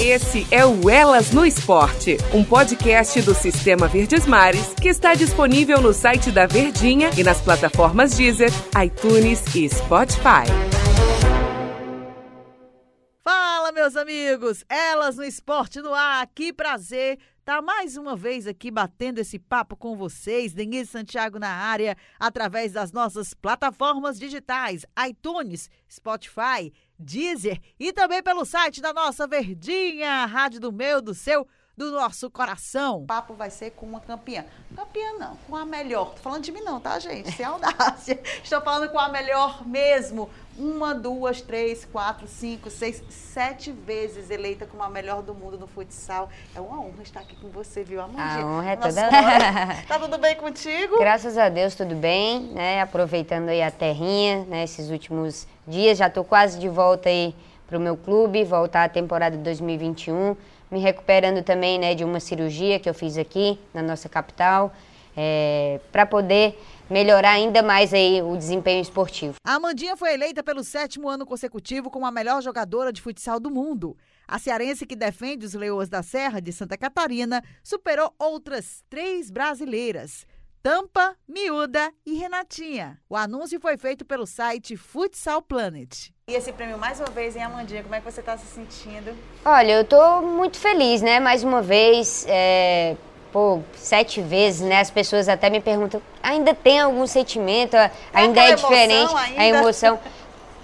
Esse é o Elas no Esporte, um podcast do Sistema Verdes Mares que está disponível no site da Verdinha e nas plataformas Deezer, iTunes e Spotify. Fala, meus amigos! Elas no Esporte no ar, que prazer tá mais uma vez aqui batendo esse papo com vocês, Denise Santiago na área, através das nossas plataformas digitais, iTunes, Spotify, Deezer e também pelo site da nossa Verdinha, rádio do meu, do seu, do nosso coração. O papo vai ser com uma campeã. Campeã não, com a melhor. Tô falando de mim não, tá, gente? Sem audácia. Estou falando com a melhor mesmo. Uma, duas, três, quatro, cinco, seis, sete vezes eleita como a melhor do mundo no futsal. É uma honra estar aqui com você, viu, Amandinha? A honra é toda. Tá tudo bem contigo? Graças a Deus, tudo bem, né? Aproveitando aí a terrinha, né? Esses últimos dias, já tô quase de volta aí pro meu clube, voltar à temporada de 2021. Me recuperando também, né, de uma cirurgia que eu fiz aqui na nossa capital, é, para poder melhorar ainda mais aí o desempenho esportivo. A Amandinha foi eleita pelo sétimo ano consecutivo como a melhor jogadora de futsal do mundo. A cearense que defende os Leoas da Serra de Santa Catarina superou outras três brasileiras. Tampa, Miúda e Renatinha. O anúncio foi feito pelo site Futsal Planet. E esse prêmio mais uma vez em Amandinha, como é que você está se sentindo? Olha, eu tô muito feliz, né? Mais uma vez, é, pô, sete vezes, né? As pessoas até me perguntam, ainda tem algum sentimento? Ainda aquela é diferente emoção a ainda? emoção?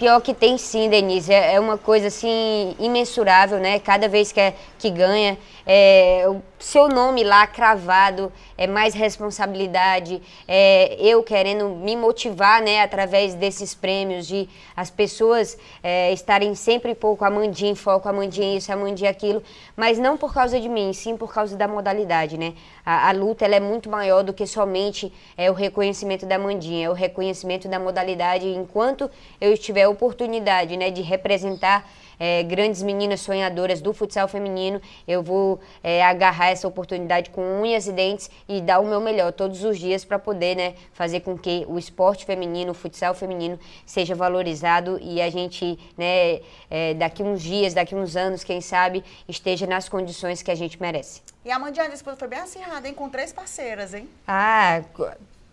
Pior que tem sim, Denise. É é uma coisa assim imensurável, né? Cada vez que, é- que ganha, é, o seu nome lá cravado, é mais responsabilidade, é, eu querendo me motivar, né? Através desses prêmios, de as pessoas é, estarem sempre pouco Amandinha em foco, Amandinha isso, Amandinha aquilo, mas não por causa de mim, sim por causa da modalidade, né? A, a luta ela é muito maior do que somente é, o reconhecimento da Mandinha, é o reconhecimento da modalidade. Enquanto eu tiver a oportunidade né, de representar é, grandes meninas sonhadoras do futsal feminino, eu vou é, agarrar essa oportunidade com unhas e dentes e dar o meu melhor todos os dias para poder né, fazer com que o esporte feminino, o futsal feminino, seja valorizado e a gente, né, é, daqui uns dias, daqui uns anos, quem sabe, esteja nas condições que a gente merece. E a Amandinha, a disputa foi bem acirrada, hein? Com três parceiras, hein? Ah,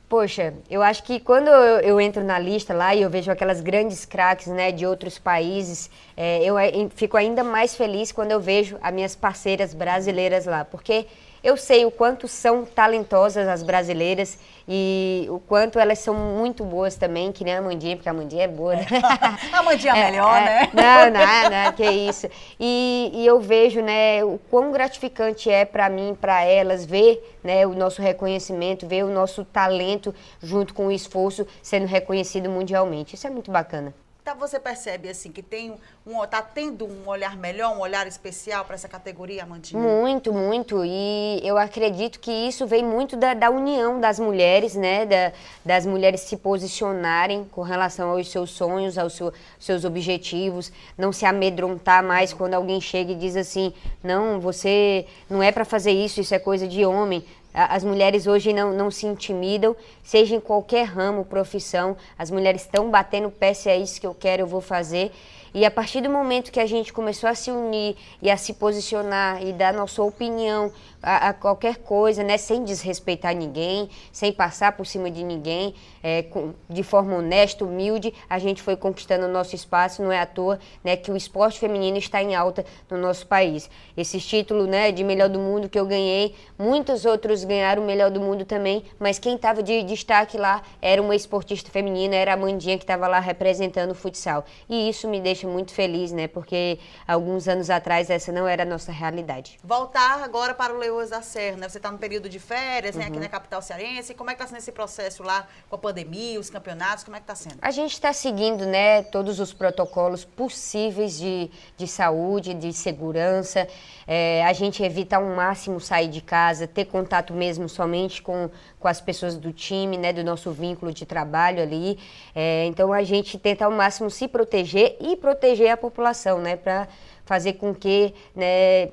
poxa, eu acho que quando eu, eu entro na lista lá e eu vejo aquelas grandes craques, né, de outros países, é, eu ai- fico ainda mais feliz quando eu vejo as minhas parceiras brasileiras lá, porque eu sei o quanto são talentosas as brasileiras e o quanto elas são muito boas também, que nem a Mandinha, porque a Mandinha é boa, né? A Amandinha é melhor, é, né? Não, não, não, que isso. E, e eu vejo, né, o quão gratificante é para mim, para elas, ver, né, o nosso reconhecimento, ver o nosso talento junto com o esforço sendo reconhecido mundialmente. Isso é muito bacana. Então você percebe assim que tem um, tá tendo um olhar melhor, um olhar especial para essa categoria, Amandinha? Muito, muito. E eu acredito que isso vem muito da, da união das mulheres, né? Da- das mulheres se posicionarem com relação aos seus sonhos, aos seu- seus objetivos, não se amedrontar mais quando alguém chega e diz assim: não, você não é para fazer isso, isso é coisa de homem. As mulheres hoje não, não se intimidam, seja em qualquer ramo, profissão, as mulheres estão batendo pé, se é isso que eu quero, eu vou fazer. E a partir do momento que a gente começou a se unir e a se posicionar e dar nossa opinião a, a qualquer coisa, né, sem desrespeitar ninguém, sem passar por cima de ninguém, é, com- de forma honesta, humilde, a gente foi conquistando o nosso espaço. Não é à toa né, que o esporte feminino está em alta no nosso país. Esse título né, de melhor do mundo que eu ganhei, muitos outros ganharam o melhor do mundo também, mas quem estava de destaque lá era uma esportista feminina, era a Mandinha que estava lá representando o futsal. E isso me deixa muito feliz, né? Porque alguns anos atrás essa não era a nossa realidade. Voltar agora para o Leoas da Serra, né? Você está no período de férias, né? Uhum. Aqui na capital cearense. Como é que está sendo esse processo lá com a pandemia, os campeonatos? Como é que está sendo? A gente está seguindo né, todos os protocolos possíveis de, de saúde, de segurança. É, a gente evita ao máximo sair de casa, ter contato mesmo somente com, com as pessoas do time, né, do nosso vínculo de trabalho ali. É, então a gente tenta ao máximo se proteger e proteger a população, né, para fazer com que né,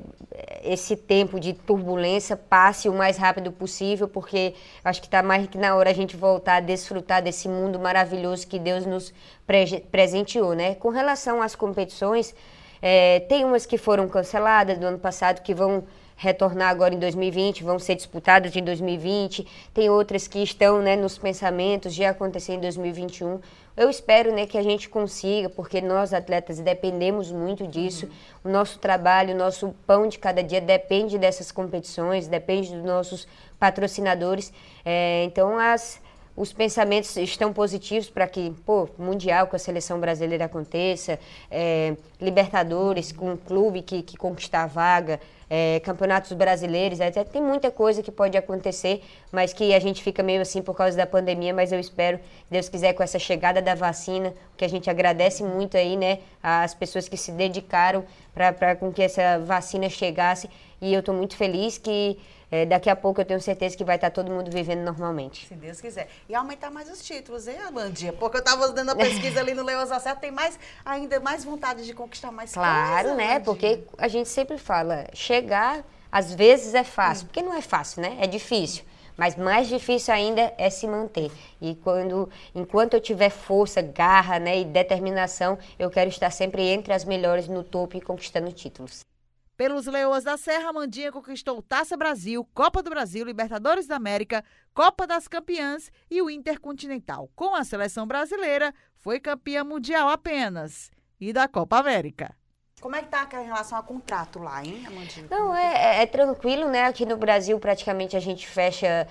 esse tempo de turbulência passe o mais rápido possível, porque acho que está mais que na hora a gente voltar a desfrutar desse mundo maravilhoso que Deus nos pre presenteou, né? Com relação às competições, É, tem umas que foram canceladas do ano passado, que vão retornar agora em 2020, vão ser disputadas em 2020. Tem outras que estão né, nos pensamentos de acontecer em 2021. Eu espero né, que a gente consiga, porque nós atletas dependemos muito disso. Uhum. O nosso trabalho, o nosso pão de cada dia depende dessas competições, depende dos nossos patrocinadores. É, então, as, os pensamentos estão positivos para que, pô, Mundial com a seleção brasileira aconteça, é, Libertadores com um clube que, que conquistar a vaga, é, campeonatos brasileiros, até tem muita coisa que pode acontecer, mas que a gente fica meio assim por causa da pandemia, mas eu espero, Deus quiser, com essa chegada da vacina, que a gente agradece muito aí, né, as pessoas que se dedicaram para com que essa vacina chegasse, e eu estou muito feliz que é, daqui a pouco eu tenho certeza que vai estar todo mundo vivendo normalmente. Se Deus quiser. E aumentar mais os títulos, hein, Alandia? Porque eu estava dando a pesquisa ali no Leoz Acerto, tem mais, ainda mais vontade de conquistar mais Claro, coisa, né? Porque a gente sempre fala, chegar às vezes é fácil, hum. porque não é fácil, né? É difícil. Mas mais difícil ainda é se manter. E quando, enquanto eu tiver força, garra né, e determinação, eu quero estar sempre entre as melhores no topo e conquistando títulos. Pelos Leoas da Serra, Mandinha conquistou Taça Brasil, Copa do Brasil, Libertadores da América, Copa das Campeãs e o Intercontinental. Com a seleção brasileira, foi campeã mundial apenas e da Copa América. Como é que tá em relação ao contrato lá, hein, Amandinha? Não, é, é, é tranquilo, né? Aqui no Brasil, praticamente, a gente fecha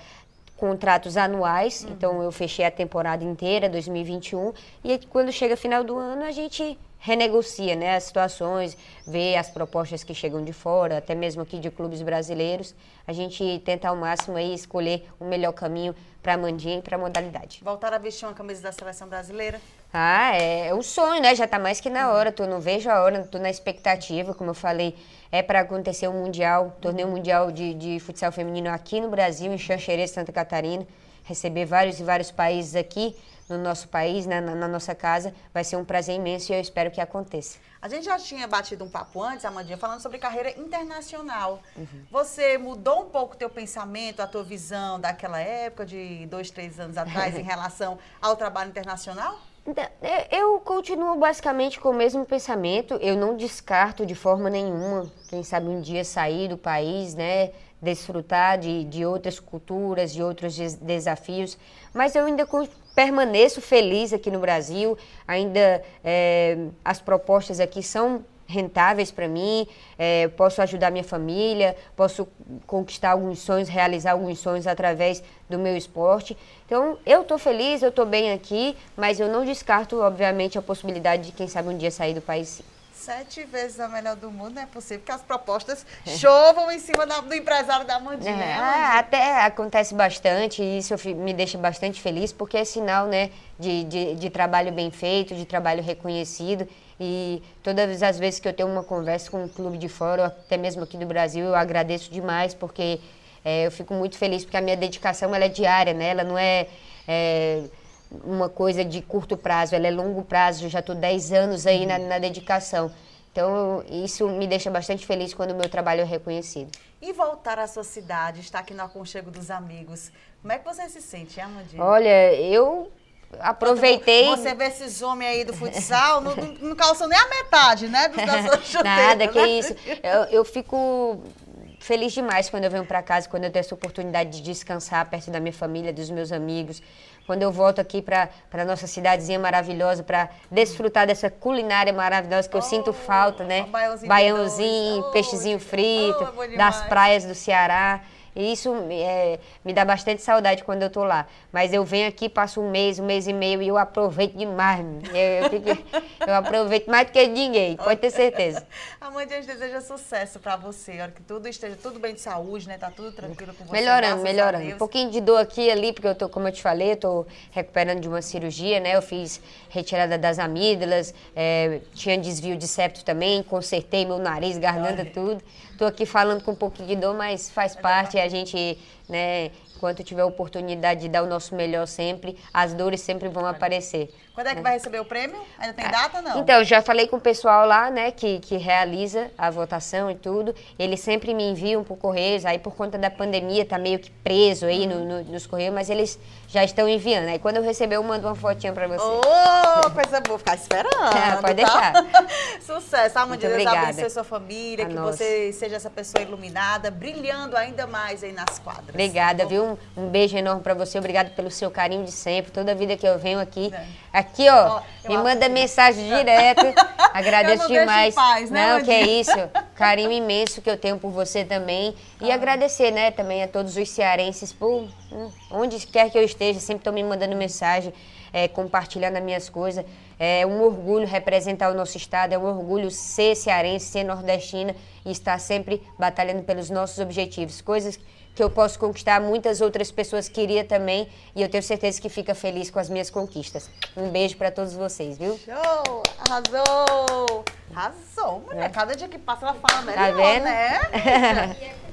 contratos anuais. Uhum. Então, eu fechei a temporada inteira, 2021. E quando chega final do ano, a gente renegocia né, as situações, vê as propostas que chegam de fora, até mesmo aqui de clubes brasileiros. A gente tenta ao máximo aí escolher o melhor caminho para a Mandinha e para a modalidade. Voltar a vestir uma camisa da seleção brasileira? Ah, é, é um sonho, né? Já está mais que na hora. Tô, não vejo a hora, estou na expectativa, como eu falei, é para acontecer o um Mundial, torneio mundial de, de futsal feminino aqui no Brasil, em Xanxerê, Santa Catarina. Receber vários e vários países aqui no nosso país, né, na, na, nossa casa, vai ser um prazer imenso e eu espero que aconteça. A gente já tinha batido um papo antes, Amandinha, falando sobre carreira internacional. Uhum. Você mudou um pouco o teu pensamento, a tua visão daquela época, de dois, três anos atrás, em relação ao trabalho internacional? Então, eu continuo basicamente com o mesmo pensamento. Eu não descarto de forma nenhuma, quem sabe um dia sair do país, né? Desfrutar de, de outras culturas, de outros desafios. Mas eu ainda permaneço feliz aqui no Brasil, ainda é, as propostas aqui são rentáveis para mim, é, posso ajudar minha família, posso conquistar alguns sonhos, realizar alguns sonhos através do meu esporte. Então, eu estou feliz, eu estou bem aqui, mas eu não descarto, obviamente, a possibilidade de, quem sabe, um dia sair do país sim sete vezes a melhor do mundo, não é possível que as propostas chovam em cima da, do empresário da Mandinha. É, né, ah, até acontece bastante e isso me deixa bastante feliz, porque é sinal né, de, de, de trabalho bem feito, de trabalho reconhecido. E todas as vezes que eu tenho uma conversa com um clube de fora, até mesmo aqui do Brasil, eu agradeço demais, porque é, eu fico muito feliz, porque a minha dedicação ela é diária, né? Ela não é, é uma coisa de curto prazo, ela é longo prazo, eu já estou 10 anos aí na, na dedicação. Então, isso me deixa bastante feliz quando o meu trabalho é reconhecido. E voltar à sua cidade, estar aqui no aconchego dos amigos, como é que você se sente, Amandinha? Olha, eu aproveitei. Você vê esses homens aí do futsal, não, não calçam nem a metade, né? Dos Nada, que né? isso. Eu, eu fico feliz demais quando eu venho para casa, quando eu tenho essa oportunidade de descansar perto da minha família, dos meus amigos. Quando eu volto aqui para a nossa cidadezinha maravilhosa, para desfrutar dessa culinária maravilhosa que eu oh, sinto falta, né? Baiãozinho, Baiãozinho oh, peixezinho frito, oh, das praias do Ceará. E isso é, me dá bastante saudade quando eu estou lá. Mas eu venho aqui, passo um mês, um mês e meio e eu aproveito demais. Eu, eu, eu aproveito mais do que ninguém, pode ter certeza. A mãe de Deus deseja sucesso para você. Olha que tudo esteja tudo bem de saúde, né? Tá tudo tranquilo com você. Melhorando, melhorando. Um pouquinho de dor aqui e ali, porque eu tô, como eu te falei, eu tô recuperando de uma cirurgia, né? Eu fiz retirada das amígdalas, é, tinha desvio de septo também, consertei meu nariz, garganta, tudo. Estou aqui falando com um pouquinho de dor, mas faz parte. A gente, né, enquanto tiver a oportunidade de dar o nosso melhor sempre, as dores sempre vão aparecer. Quando é que vai receber o prêmio? Ainda tem data, não? Então, já falei com o pessoal lá, né, que, que realiza a votação e tudo. Eles sempre me enviam por Correios, aí por conta da pandemia tá meio que preso aí no, no, nos Correios, mas eles já estão enviando. Aí quando eu receber, eu mando uma fotinha pra você. Ô, oh, coisa boa, ficar esperando. É, pode tá? deixar. Sucesso. A mãe de Deus abençoe sua família, A que nossa. você seja essa pessoa iluminada, brilhando ainda mais aí nas quadras. Obrigada, viu? Um, um beijo enorme pra você. Obrigado pelo seu carinho de sempre. Toda vida que eu venho aqui. Aqui, ó, eu me manda que- mensagem direto. Agradeço demais. paz, né, Não, que é isso. Carinho imenso que eu tenho por você também. E Ah. agradecer, né, também a todos os cearenses por hum, onde quer que eu esteja, sempre estão me mandando mensagem, é, compartilhando as minhas coisas. É um orgulho representar o nosso estado, é um orgulho ser cearense, ser nordestina e estar sempre batalhando pelos nossos objetivos. Coisas que eu posso conquistar, muitas outras pessoas queriam também, e eu tenho certeza que fica feliz com as minhas conquistas. Um beijo para todos vocês, viu? Show! Arrasou! Arrasou, mulher. Cada dia que passa ela fala melhor, Tá vendo? né?